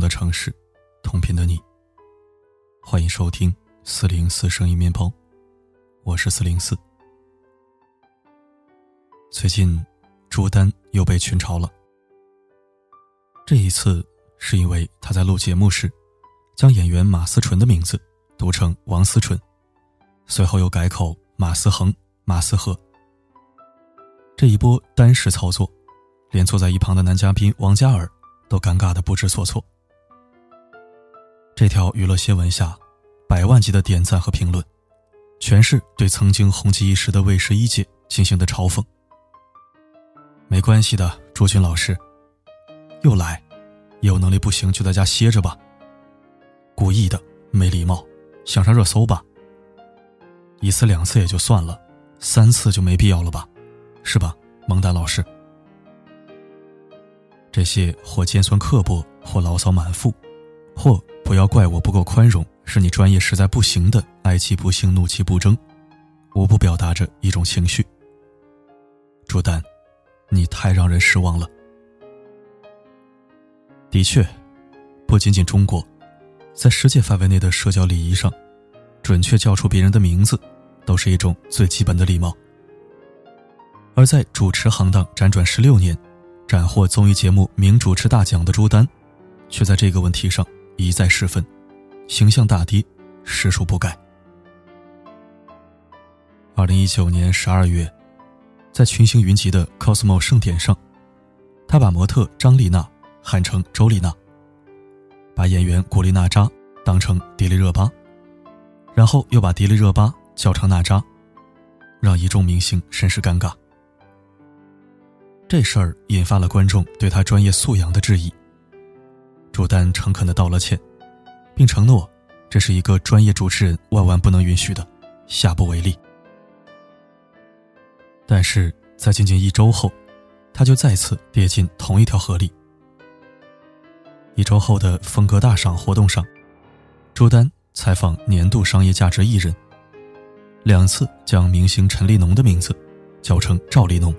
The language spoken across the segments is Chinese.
的城市，同频的你。欢迎收听四零四声音面包，我是四零四。最近，朱丹又被群嘲了。这一次是因为他在录节目时，将演员马思纯的名字读成王思纯，随后又改口马思恒、马思和。这一波单式操作，连坐在一旁的男嘉宾王嘉尔都尴尬的不知所措。这条娱乐新闻下，百万级的点赞和评论，全是对曾经红极一时的卫视一姐进行的嘲讽。没关系的，朱军老师，又来，有能力不行就在家歇着吧。故意的，没礼貌，想上热搜吧。一次两次也就算了，三次就没必要了吧。是吧，蒙丹老师？这些或尖酸刻薄，或牢骚满腹，或不要怪我不够宽容，是你专业实在不行的哀其不幸，怒其不争，无不表达着一种情绪。朱丹，你太让人失望了。的确，不仅仅中国，在世界范围内的社交礼仪上，准确叫出别人的名字，都是一种最基本的礼貌。而在主持行当辗转十六年，斩获综艺节目名主持大奖的朱丹，却在这个问题上一再失分，形象大跌，实属不该。二零一九年十二月，在群星云集的 cosmo 盛典上，他把模特张丽娜喊成周丽娜，把演员古力娜扎当成迪丽热巴，然后又把迪丽热巴叫成娜扎，让一众明星甚是尴尬。这事儿引发了观众对他专业素养的质疑。朱丹诚恳的道了歉，并承诺这是一个专业主持人万万不能允许的，下不为例。但是在仅仅一周后，他就再次跌进同一条河里。一周后的风格大赏活动上，朱丹采访年度商业价值艺人，两次将明星陈立农的名字叫成赵立农。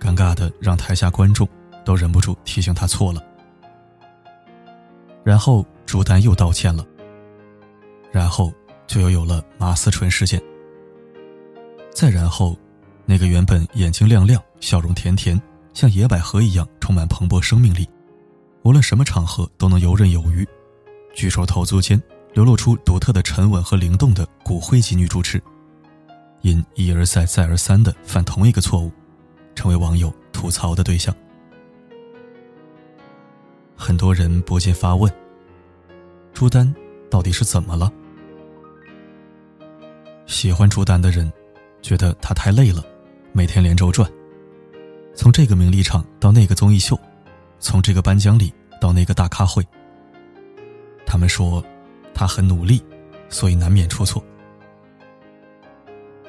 尴尬的让台下观众都忍不住提醒他错了，然后朱丹又道歉了，然后就又有了马思纯事件，再然后，那个原本眼睛亮亮、笑容甜甜、像野百合一样充满蓬勃生命力，无论什么场合都能游刃有余，举手投足间流露出独特的沉稳和灵动的骨灰级女主持，因一而再、再而三的犯同一个错误。成为网友吐槽的对象，很多人不禁发问：朱丹到底是怎么了？喜欢朱丹的人觉得他太累了，每天连轴转，从这个名利场到那个综艺秀，从这个颁奖礼到那个大咖会。他们说他很努力，所以难免出错。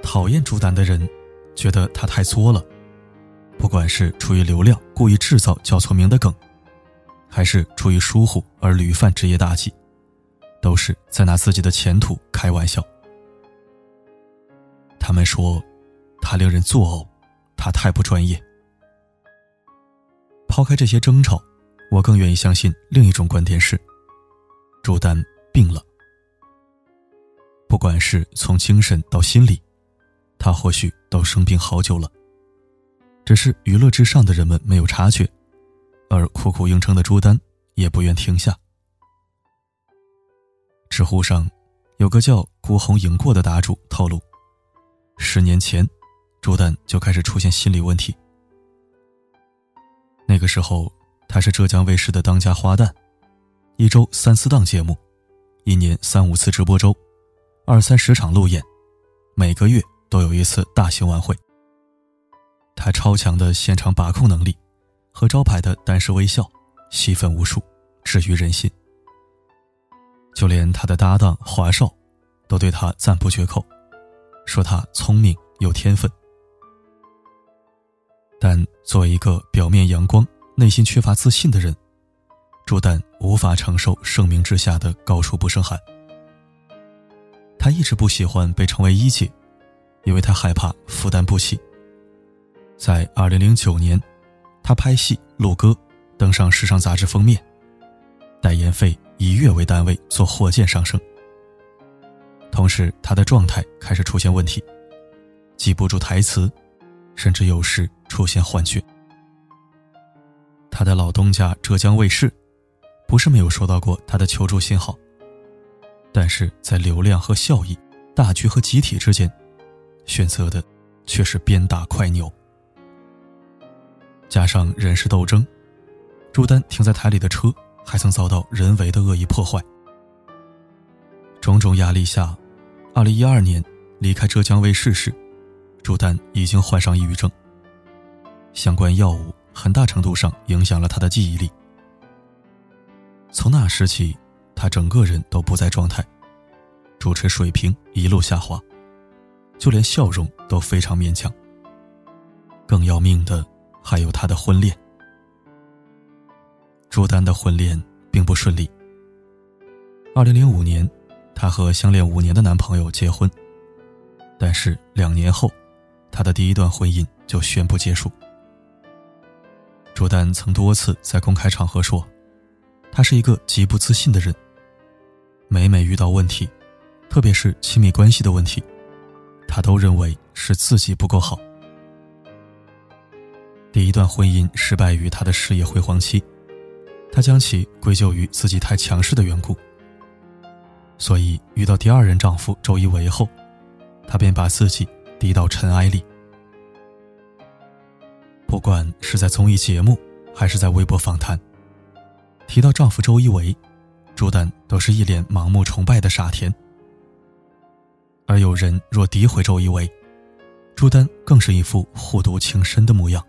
讨厌朱丹的人觉得他太作了。不管是出于流量故意制造叫错名的梗，还是出于疏忽而屡犯职业大忌，都是在拿自己的前途开玩笑。他们说，他令人作呕，他太不专业。抛开这些争吵，我更愿意相信另一种观点是：朱丹病了。不管是从精神到心理，他或许都生病好久了。只是娱乐至上的人们没有察觉，而苦苦硬撑的朱丹也不愿停下。知乎上有个叫“孤鸿赢过”的答主透露，十年前，朱丹就开始出现心理问题。那个时候，他是浙江卫视的当家花旦，一周三四档节目，一年三五次直播周，二三十场路演，每个月都有一次大型晚会。他超强的现场把控能力，和招牌的单式微笑，戏份无数，治愈人心。就连他的搭档华少，都对他赞不绝口，说他聪明有天分。但作为一个表面阳光、内心缺乏自信的人，朱丹无法承受盛名之下的高处不胜寒。他一直不喜欢被称为一姐，因为他害怕负担不起。在二零零九年，他拍戏录歌，登上时尚杂志封面，代言费以月为单位做火箭上升。同时，他的状态开始出现问题，记不住台词，甚至有时出现幻觉。他的老东家浙江卫视，不是没有收到过他的求助信号，但是在流量和效益、大局和集体之间，选择的却是鞭打快牛。加上人事斗争，朱丹停在台里的车还曾遭到人为的恶意破坏。种种压力下，二零一二年离开浙江卫视时，朱丹已经患上抑郁症。相关药物很大程度上影响了他的记忆力。从那时起，他整个人都不在状态，主持水平一路下滑，就连笑容都非常勉强。更要命的。还有他的婚恋，朱丹的婚恋并不顺利。二零零五年，她和相恋五年的男朋友结婚，但是两年后，她的第一段婚姻就宣布结束。朱丹曾多次在公开场合说，他是一个极不自信的人。每每遇到问题，特别是亲密关系的问题，他都认为是自己不够好。第一段婚姻失败于她的事业辉煌期，她将其归咎于自己太强势的缘故。所以遇到第二任丈夫周一围后，她便把自己低到尘埃里。不管是在综艺节目，还是在微博访谈，提到丈夫周一围，朱丹都是一脸盲目崇拜的傻甜。而有人若诋毁周一围，朱丹更是一副护犊情深的模样。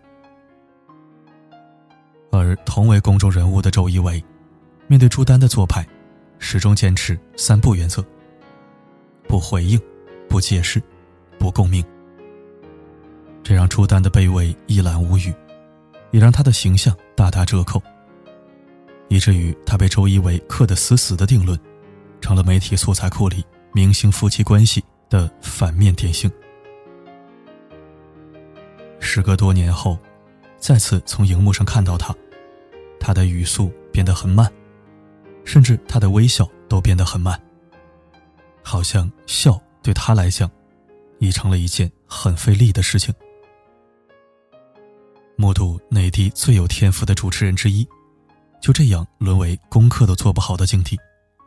而同为公众人物的周一围，面对朱丹的做派，始终坚持三不原则：不回应、不解释、不共鸣。这让朱丹的卑微一览无余，也让他的形象大打折扣，以至于他被周一围刻得死死的定论，成了媒体素材库里明星夫妻关系的反面典型。时隔多年后。再次从荧幕上看到他，他的语速变得很慢，甚至他的微笑都变得很慢，好像笑对他来讲，已成了一件很费力的事情。目睹内地最有天赋的主持人之一，就这样沦为功课都做不好的境地，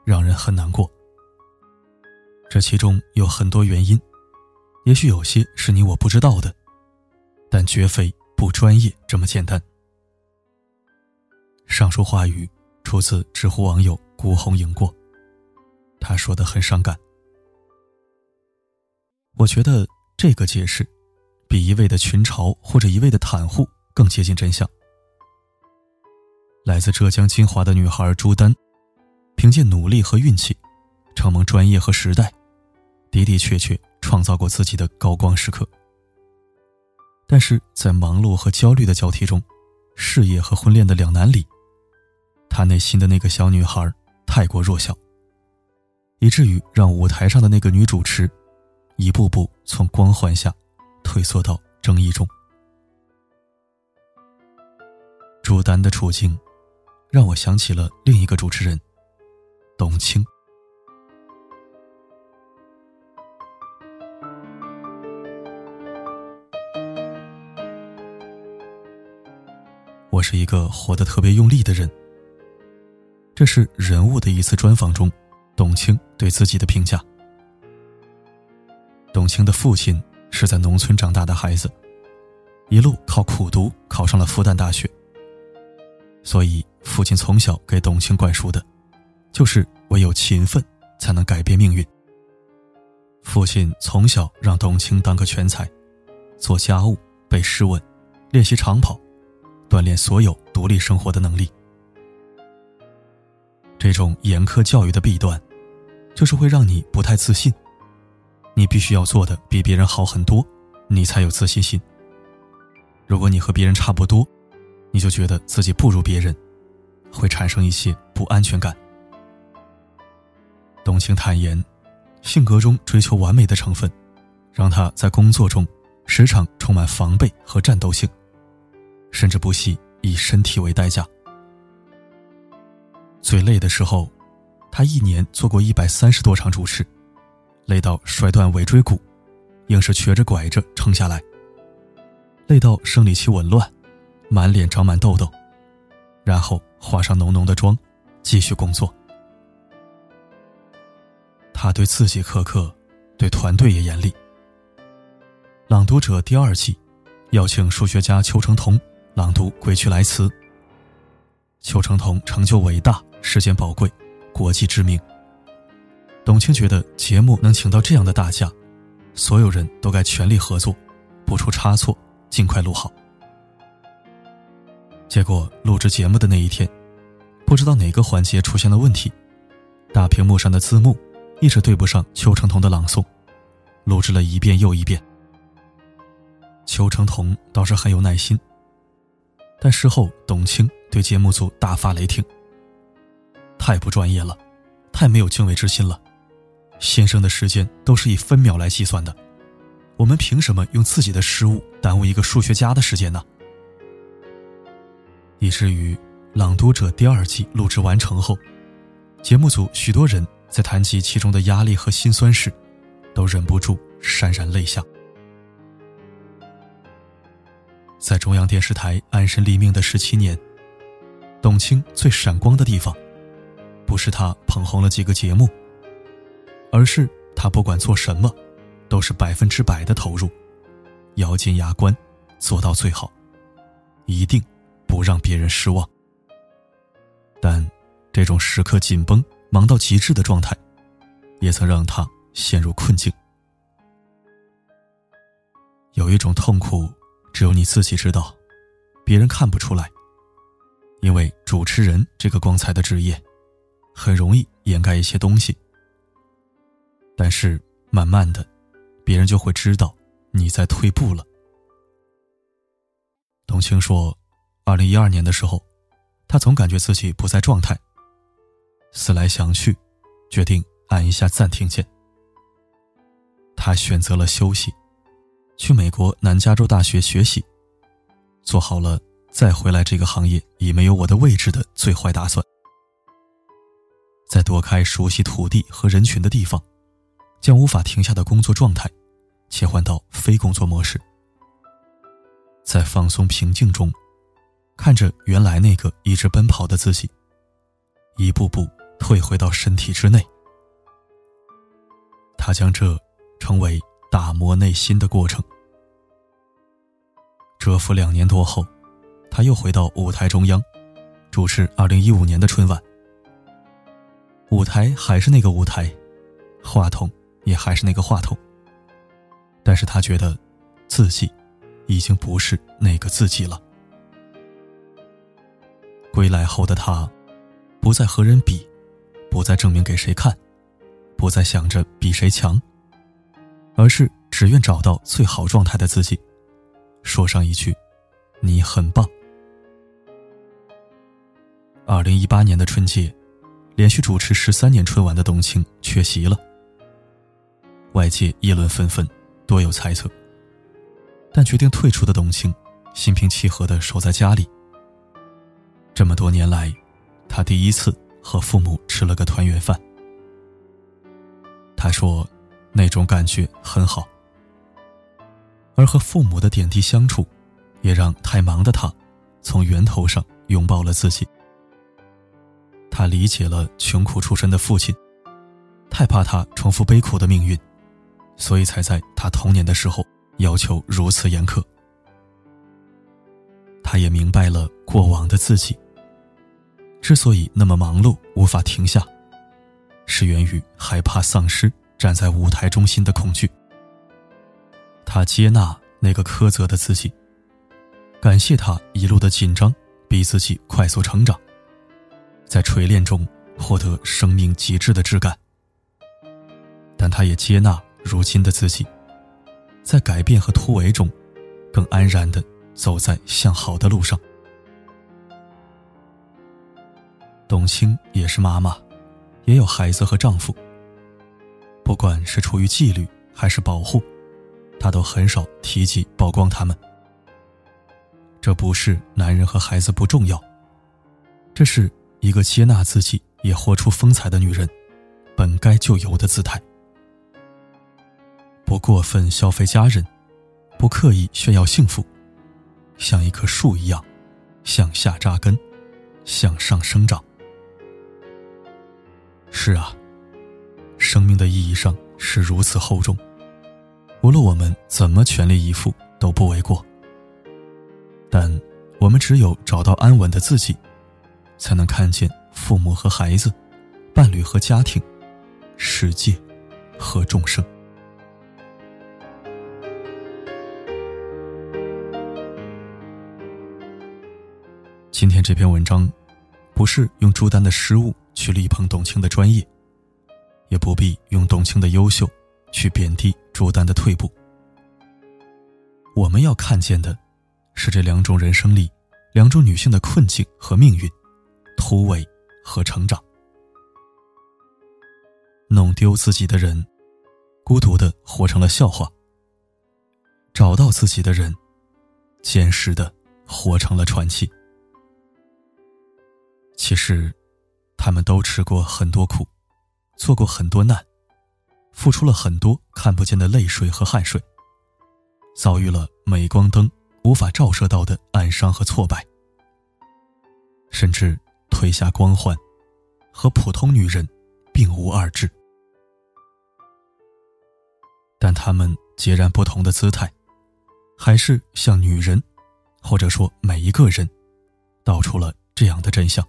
让人很难过。这其中有很多原因，也许有些是你我不知道的，但绝非。不专业这么简单。上述话语出自知乎网友“孤红赢过”，他说的很伤感。我觉得这个解释，比一味的群嘲或者一味的袒护更接近真相。来自浙江金华的女孩朱丹，凭借努力和运气，承蒙专业和时代，的的确确创造过自己的高光时刻。但是在忙碌和焦虑的交替中，事业和婚恋的两难里，他内心的那个小女孩太过弱小，以至于让舞台上的那个女主持，一步步从光环下退缩到争议中。朱丹的处境，让我想起了另一个主持人，董卿。我是一个活得特别用力的人。这是人物的一次专访中，董卿对自己的评价。董卿的父亲是在农村长大的孩子，一路靠苦读考上了复旦大学。所以，父亲从小给董卿灌输的，就是唯有勤奋才能改变命运。父亲从小让董卿当个全才，做家务、背诗文、练习长跑。锻炼所有独立生活的能力。这种严苛教育的弊端，就是会让你不太自信。你必须要做的比别人好很多，你才有自信心。如果你和别人差不多，你就觉得自己不如别人，会产生一些不安全感。董卿坦言，性格中追求完美的成分，让他在工作中时常充满防备和战斗性。甚至不惜以身体为代价。最累的时候，他一年做过一百三十多场主持，累到摔断尾椎骨，硬是瘸着拐着撑下来。累到生理期紊乱，满脸长满痘痘，然后化上浓浓的妆，继续工作。他对自己苛刻，对团队也严厉。《朗读者》第二季，邀请数学家邱成桐朗读《归去来辞》。邱成桐成就伟大，时间宝贵，国际知名。董卿觉得节目能请到这样的大驾，所有人都该全力合作，不出差错，尽快录好。结果录制节目的那一天，不知道哪个环节出现了问题，大屏幕上的字幕一直对不上邱成桐的朗诵，录制了一遍又一遍。邱成桐倒是很有耐心，但事后董卿。对节目组大发雷霆，太不专业了，太没有敬畏之心了。先生的时间都是以分秒来计算的，我们凭什么用自己的失误耽误一个数学家的时间呢？以至于《朗读者》第二季录制完成后，节目组许多人在谈及其中的压力和心酸时，都忍不住潸然泪下。在中央电视台安身立命的十七年。董卿最闪光的地方，不是他捧红了几个节目，而是他不管做什么，都是百分之百的投入，咬紧牙关，做到最好，一定不让别人失望。但这种时刻紧绷、忙到极致的状态，也曾让他陷入困境。有一种痛苦，只有你自己知道，别人看不出来。因为主持人这个光彩的职业，很容易掩盖一些东西。但是慢慢的，别人就会知道你在退步了。董卿说，二零一二年的时候，他总感觉自己不在状态。思来想去，决定按一下暂停键。他选择了休息，去美国南加州大学学习，做好了。再回来这个行业已没有我的位置的最坏打算，在躲开熟悉土地和人群的地方，将无法停下的工作状态切换到非工作模式，在放松平静中，看着原来那个一直奔跑的自己，一步步退回到身体之内。他将这称为打磨内心的过程。蛰伏两年多后。他又回到舞台中央，主持二零一五年的春晚。舞台还是那个舞台，话筒也还是那个话筒。但是他觉得，自己已经不是那个自己了。归来后的他，不再和人比，不再证明给谁看，不再想着比谁强，而是只愿找到最好状态的自己，说上一句：“你很棒。”二零一八年的春节，连续主持十三年春晚的董卿缺席了。外界议论纷纷，多有猜测。但决定退出的董卿，心平气和的守在家里。这么多年来，他第一次和父母吃了个团圆饭。他说，那种感觉很好。而和父母的点滴相处，也让太忙的他，从源头上拥抱了自己。他理解了穷苦出身的父亲，太怕他重复悲苦的命运，所以才在他童年的时候要求如此严苛。他也明白了过往的自己，之所以那么忙碌无法停下，是源于害怕丧失站在舞台中心的恐惧。他接纳那个苛责的自己，感谢他一路的紧张，逼自己快速成长。在锤炼中获得生命极致的质感，但他也接纳如今的自己，在改变和突围中，更安然的走在向好的路上。董卿也是妈妈，也有孩子和丈夫。不管是出于纪律还是保护，她都很少提及曝光他们。这不是男人和孩子不重要，这是。一个接纳自己也活出风采的女人本该就有的姿态。不过分消费家人，不刻意炫耀幸福，像一棵树一样向下扎根，向上生长。是啊，生命的意义上是如此厚重，无论我们怎么全力以赴都不为过。但我们只有找到安稳的自己，才能看见父母和孩子、伴侣和家庭、世界和众生。今天这篇文章，不是用朱丹的失误去力捧董卿的专业，也不必用董卿的优秀去贬低朱丹的退步。我们要看见的。是这两种人生里，两种女性的困境和命运，突围和成长。弄丢自己的人，孤独的活成了笑话；找到自己的人，坚实的活成了传奇。其实，他们都吃过很多苦，做过很多难，付出了很多看不见的泪水和汗水，遭遇了镁光灯。无法照射到的暗伤和挫败，甚至褪下光环，和普通女人并无二致。但她们截然不同的姿态，还是向女人，或者说每一个人，道出了这样的真相：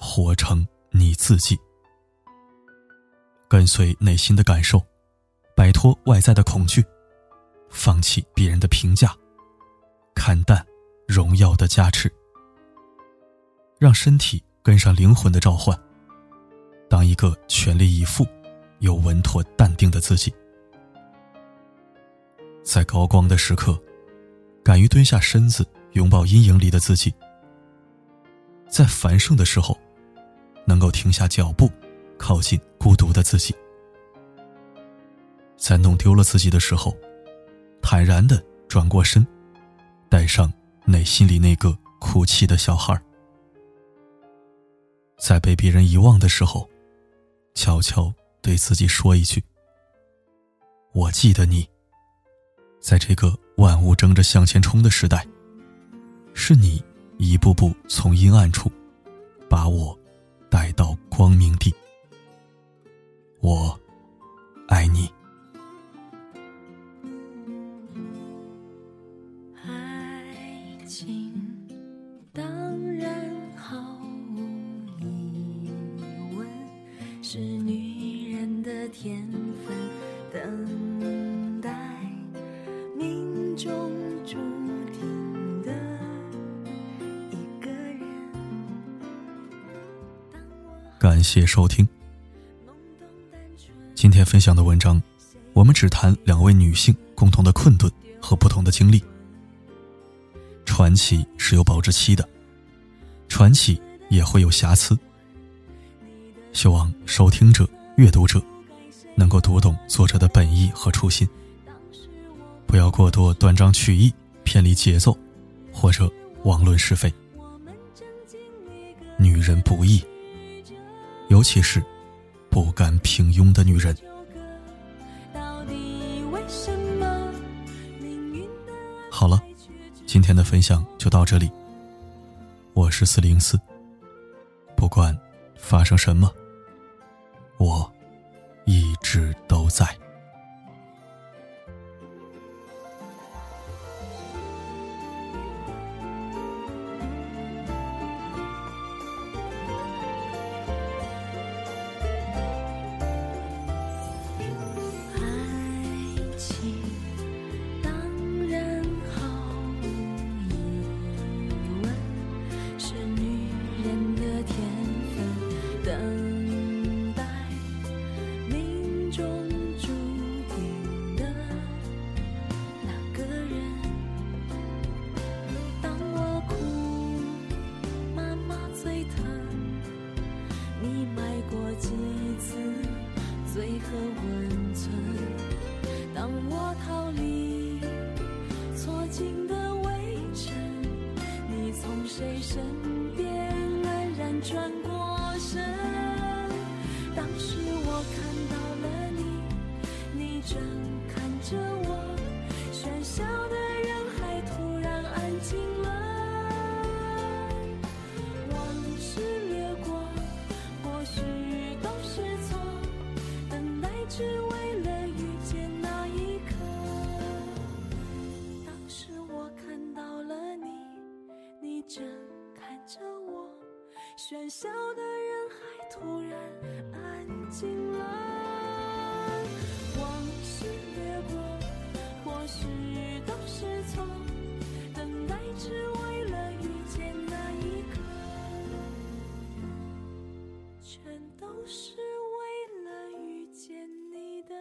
活成你自己，跟随内心的感受，摆脱外在的恐惧，放弃别人的评价。看淡荣耀的加持，让身体跟上灵魂的召唤，当一个全力以赴、又稳妥淡定的自己。在高光的时刻，敢于蹲下身子拥抱阴影里的自己；在繁盛的时候，能够停下脚步，靠近孤独的自己；在弄丢了自己的时候，坦然的转过身。带上内心里那个哭泣的小孩，在被别人遗忘的时候，悄悄对自己说一句：“我记得你。”在这个万物争着向前冲的时代，是你一步步从阴暗处把我带到光明地。我谢收听。今天分享的文章，我们只谈两位女性共同的困顿和不同的经历。传奇是有保质期的，传奇也会有瑕疵。希望收听者、阅读者能够读懂作者的本意和初心，不要过多断章取义、偏离节奏，或者妄论是非。女人不易。尤其是不甘平庸的女人。好了，今天的分享就到这里。我是四零四，不管发生什么，我一直喧嚣的人海突然安静了往事掠过或许都是错等待只为了遇见那一刻全都是为了遇见你的